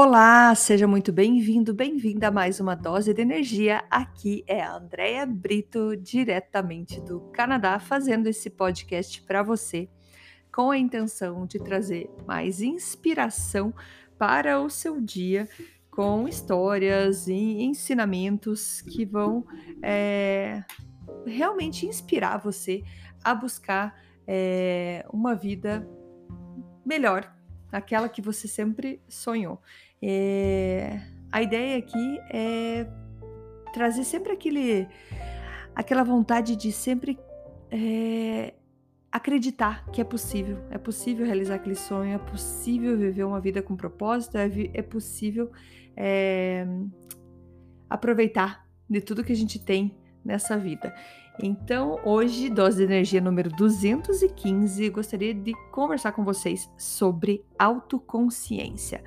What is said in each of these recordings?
Olá, seja muito bem-vindo, bem-vinda a mais uma dose de energia. Aqui é a Andrea Brito, diretamente do Canadá, fazendo esse podcast para você, com a intenção de trazer mais inspiração para o seu dia, com histórias e ensinamentos que vão é, realmente inspirar você a buscar é, uma vida melhor aquela que você sempre sonhou. É, a ideia aqui é trazer sempre aquele, aquela vontade de sempre é, acreditar que é possível, é possível realizar aquele sonho, é possível viver uma vida com propósito, é, é possível é, aproveitar de tudo que a gente tem nessa vida. Então, hoje, dose de energia número 215, gostaria de conversar com vocês sobre autoconsciência.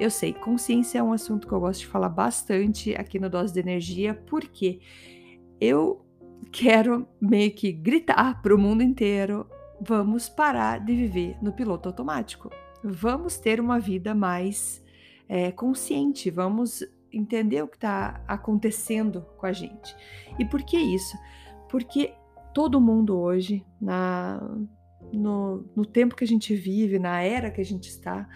Eu sei, consciência é um assunto que eu gosto de falar bastante aqui no Dose de Energia, porque eu quero meio que gritar para o mundo inteiro: vamos parar de viver no piloto automático. Vamos ter uma vida mais é, consciente, vamos entender o que está acontecendo com a gente. E por que isso? Porque todo mundo hoje, na, no, no tempo que a gente vive, na era que a gente está,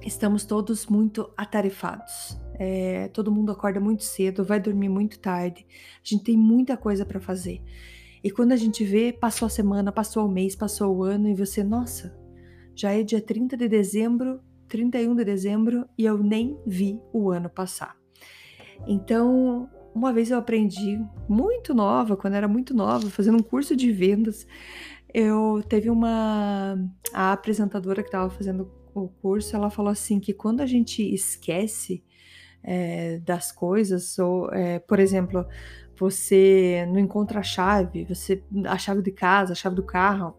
estamos todos muito atarefados. É, todo mundo acorda muito cedo, vai dormir muito tarde. A gente tem muita coisa para fazer. E quando a gente vê, passou a semana, passou o mês, passou o ano e você, nossa, já é dia 30 de dezembro, 31 de dezembro e eu nem vi o ano passar. Então, uma vez eu aprendi, muito nova, quando era muito nova, fazendo um curso de vendas, eu teve uma a apresentadora que estava fazendo o curso, ela falou assim que quando a gente esquece é, das coisas, ou é, por exemplo, você não encontra a chave, você a chave de casa, a chave do carro,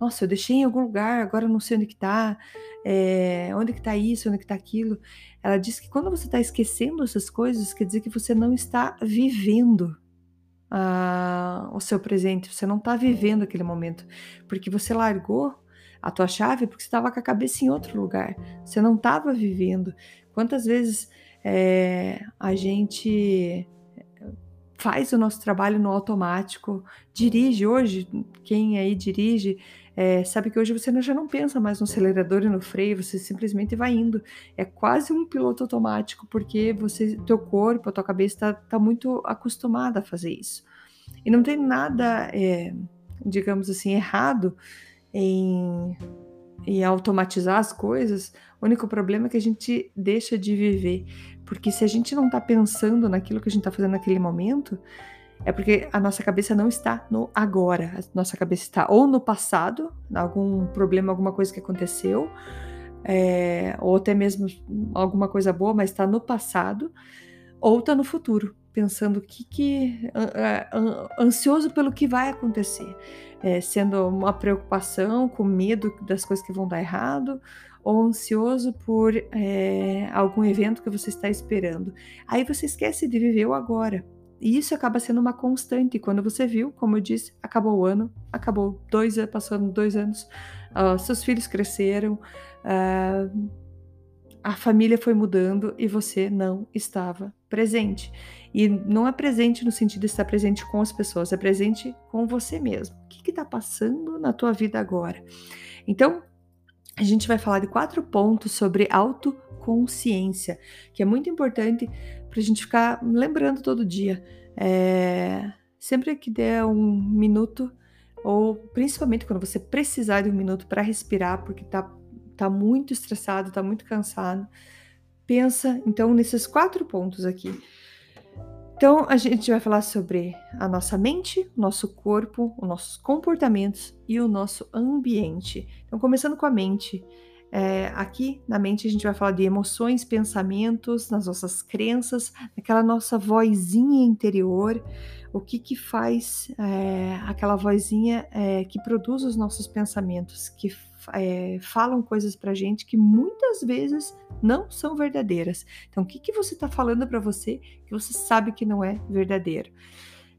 nossa, eu deixei em algum lugar, agora eu não sei onde que tá, é, onde que tá isso, onde que tá aquilo. Ela diz que quando você está esquecendo essas coisas, quer dizer que você não está vivendo ah, o seu presente, você não está vivendo aquele momento, porque você largou a tua chave porque você estava com a cabeça em outro lugar, você não estava vivendo. Quantas vezes é, a gente faz o nosso trabalho no automático, dirige hoje, quem aí dirige, é, sabe que hoje você já não pensa mais no acelerador e no freio, você simplesmente vai indo. É quase um piloto automático, porque você, teu corpo, a tua cabeça está tá muito acostumada a fazer isso. E não tem nada, é, digamos assim, errado em, em automatizar as coisas. O único problema é que a gente deixa de viver. Porque se a gente não está pensando naquilo que a gente está fazendo naquele momento, é porque a nossa cabeça não está no agora. A nossa cabeça está ou no passado, algum problema, alguma coisa que aconteceu, é, ou até mesmo alguma coisa boa, mas está no passado, ou está no futuro, pensando que, que ansioso pelo que vai acontecer, é, sendo uma preocupação, com medo das coisas que vão dar errado, ou ansioso por é, algum evento que você está esperando. Aí você esquece de viver o agora. E isso acaba sendo uma constante. Quando você viu, como eu disse, acabou o ano, acabou dois anos, passando dois anos, uh, seus filhos cresceram, uh, a família foi mudando e você não estava presente. E não é presente no sentido de estar presente com as pessoas, é presente com você mesmo. O que está passando na tua vida agora? Então, a gente vai falar de quatro pontos sobre autoconsciência, que é muito importante para a gente ficar lembrando todo dia. É, sempre que der um minuto, ou principalmente quando você precisar de um minuto para respirar, porque tá, tá muito estressado, tá muito cansado, pensa então nesses quatro pontos aqui. Então, a gente vai falar sobre a nossa mente, o nosso corpo, os nossos comportamentos e o nosso ambiente. Então, começando com a mente. É, aqui na mente a gente vai falar de emoções, pensamentos, nas nossas crenças, naquela nossa vozinha interior, o que que faz é, aquela vozinha é, que produz os nossos pensamentos, que é, falam coisas para gente que muitas vezes não são verdadeiras. Então, o que que você está falando para você que você sabe que não é verdadeiro?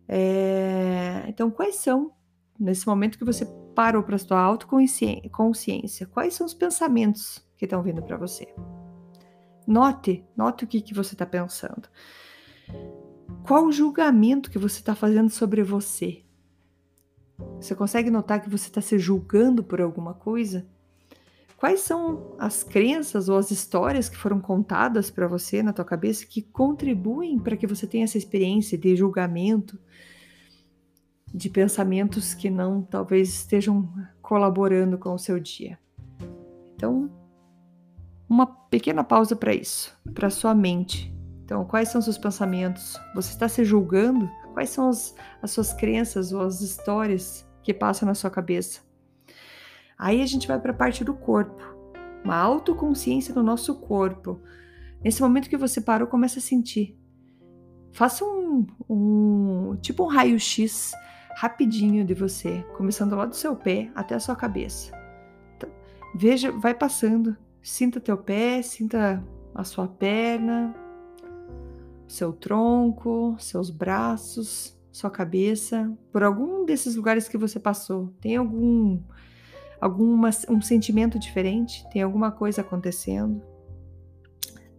É, então, quais são nesse momento que você parou para sua autoconsciência, quais são os pensamentos que estão vindo para você? Note, note o que, que você está pensando. Qual o julgamento que você está fazendo sobre você? Você consegue notar que você está se julgando por alguma coisa? Quais são as crenças ou as histórias que foram contadas para você na tua cabeça que contribuem para que você tenha essa experiência de julgamento, de pensamentos que não talvez estejam colaborando com o seu dia? Então, uma pequena pausa para isso, para sua mente. Então, quais são seus pensamentos? Você está se julgando? Quais são as, as suas crenças ou as histórias que passam na sua cabeça? Aí a gente vai para a parte do corpo, uma autoconsciência do nosso corpo. Nesse momento que você parou, começa a sentir. Faça um, um tipo um raio-x rapidinho de você, começando lá do seu pé até a sua cabeça. Então, veja, vai passando Sinta teu pé, sinta a sua perna, seu tronco, seus braços, sua cabeça, por algum desses lugares que você passou. Tem algum alguma um sentimento diferente? Tem alguma coisa acontecendo?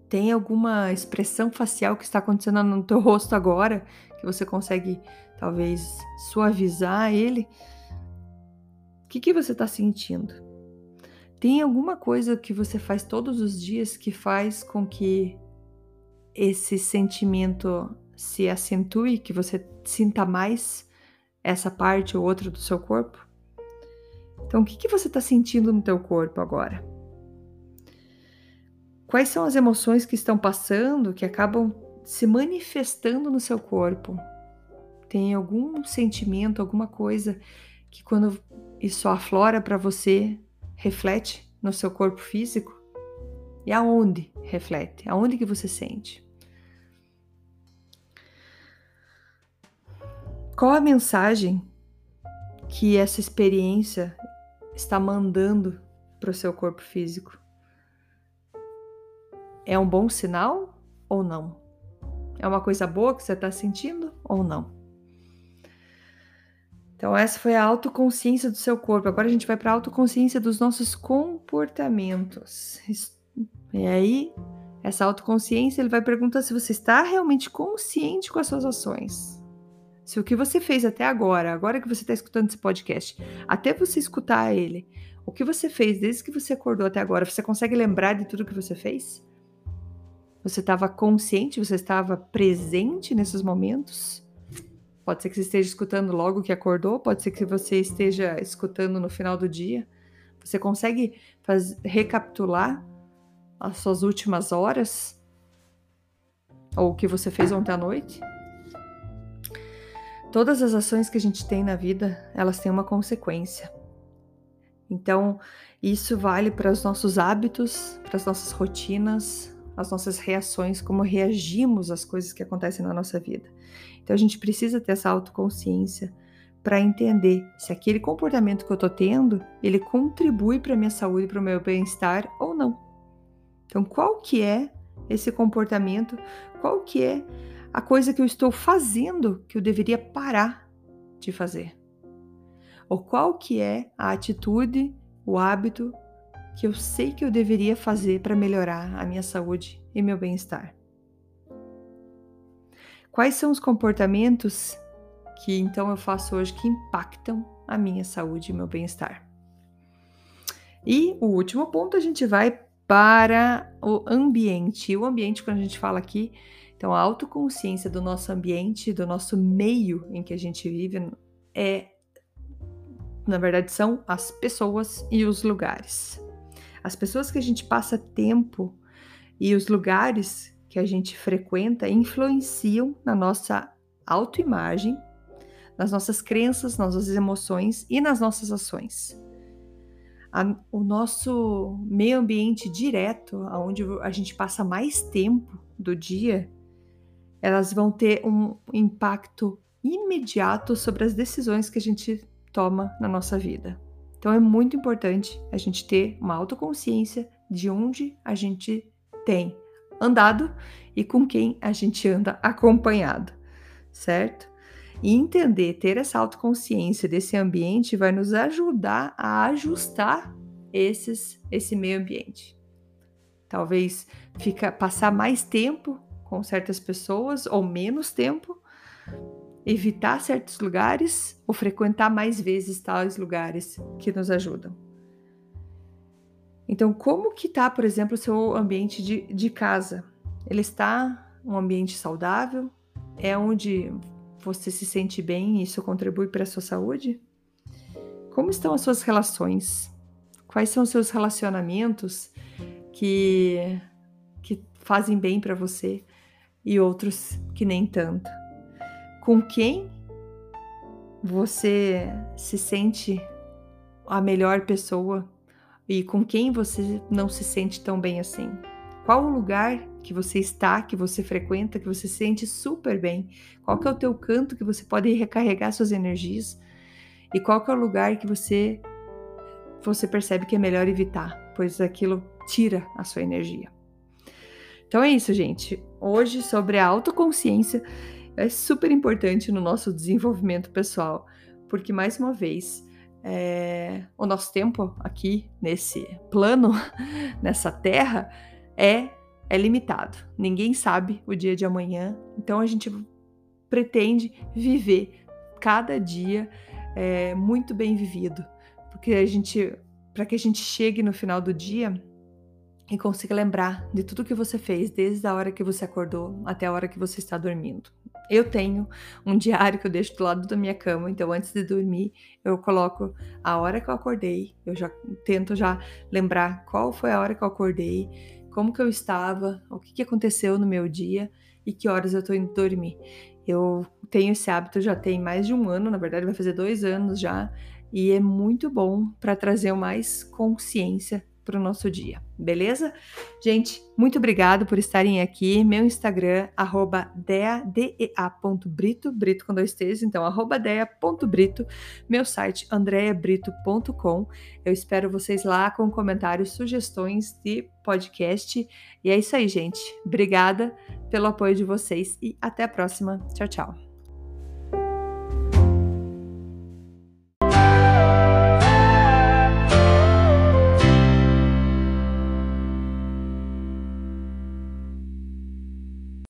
Tem alguma expressão facial que está acontecendo no teu rosto agora que você consegue talvez suavizar ele? O que, que você está sentindo? Tem alguma coisa que você faz todos os dias que faz com que esse sentimento se acentue, que você sinta mais essa parte ou outra do seu corpo? Então, o que, que você está sentindo no teu corpo agora? Quais são as emoções que estão passando, que acabam se manifestando no seu corpo? Tem algum sentimento, alguma coisa que quando isso aflora para você, reflete no seu corpo físico? E aonde reflete? Aonde que você sente? Qual a mensagem que essa experiência está mandando para o seu corpo físico? É um bom sinal ou não? É uma coisa boa que você está sentindo ou não? Então, essa foi a autoconsciência do seu corpo. Agora a gente vai para a autoconsciência dos nossos comportamentos. E aí, essa autoconsciência, ele vai perguntar se você está realmente consciente com as suas ações. Se o que você fez até agora, agora que você está escutando esse podcast, até você escutar ele, o que você fez desde que você acordou até agora, você consegue lembrar de tudo que você fez? Você estava consciente? Você estava presente nesses momentos? Pode ser que você esteja escutando logo que acordou, pode ser que você esteja escutando no final do dia. Você consegue faz, recapitular as suas últimas horas? Ou o que você fez ontem à noite? Todas as ações que a gente tem na vida, elas têm uma consequência. Então, isso vale para os nossos hábitos, para as nossas rotinas, as nossas reações, como reagimos às coisas que acontecem na nossa vida. Então a gente precisa ter essa autoconsciência para entender se aquele comportamento que eu estou tendo, ele contribui para minha saúde, para o meu bem-estar ou não. Então qual que é esse comportamento? Qual que é a coisa que eu estou fazendo que eu deveria parar de fazer? Ou qual que é a atitude, o hábito que eu sei que eu deveria fazer para melhorar a minha saúde e meu bem-estar? Quais são os comportamentos que então eu faço hoje que impactam a minha saúde e meu bem-estar? E o último ponto a gente vai para o ambiente. E o ambiente, quando a gente fala aqui, então a autoconsciência do nosso ambiente, do nosso meio em que a gente vive, é, na verdade, são as pessoas e os lugares. As pessoas que a gente passa tempo e os lugares que a gente frequenta influenciam na nossa autoimagem, nas nossas crenças, nas nossas emoções e nas nossas ações. A, o nosso meio ambiente direto, onde a gente passa mais tempo do dia, elas vão ter um impacto imediato sobre as decisões que a gente toma na nossa vida. Então é muito importante a gente ter uma autoconsciência de onde a gente tem andado e com quem a gente anda acompanhado, certo? E entender, ter essa autoconsciência desse ambiente vai nos ajudar a ajustar esses, esse meio ambiente. talvez fica passar mais tempo com certas pessoas ou menos tempo, evitar certos lugares ou frequentar mais vezes tais lugares que nos ajudam. Então, como que está, por exemplo, o seu ambiente de, de casa? Ele está um ambiente saudável? É onde você se sente bem e isso contribui para a sua saúde? Como estão as suas relações? Quais são os seus relacionamentos que, que fazem bem para você e outros que nem tanto? Com quem você se sente a melhor pessoa e com quem você não se sente tão bem assim? Qual o lugar que você está, que você frequenta, que você se sente super bem? Qual que é o teu canto que você pode recarregar suas energias? E qual que é o lugar que você você percebe que é melhor evitar, pois aquilo tira a sua energia. Então é isso, gente. Hoje sobre a autoconsciência é super importante no nosso desenvolvimento pessoal, porque mais uma vez é, o nosso tempo aqui nesse plano, nessa terra, é, é limitado. Ninguém sabe o dia de amanhã, então a gente pretende viver cada dia é, muito bem vivido, porque a gente, para que a gente chegue no final do dia e consiga lembrar de tudo que você fez desde a hora que você acordou até a hora que você está dormindo. Eu tenho um diário que eu deixo do lado da minha cama, então antes de dormir eu coloco a hora que eu acordei, eu já tento já lembrar qual foi a hora que eu acordei, como que eu estava, o que, que aconteceu no meu dia e que horas eu estou indo dormir. Eu tenho esse hábito já tem mais de um ano, na verdade vai fazer dois anos já, e é muito bom para trazer mais consciência para o nosso dia, beleza? Gente, muito obrigado por estarem aqui. Meu Instagram, arroba dea.brito, brito com dois T's, então arroba dea.brito. Meu site, andreabrito.com. Eu espero vocês lá com comentários, sugestões de podcast. E é isso aí, gente. Obrigada pelo apoio de vocês e até a próxima. Tchau, tchau.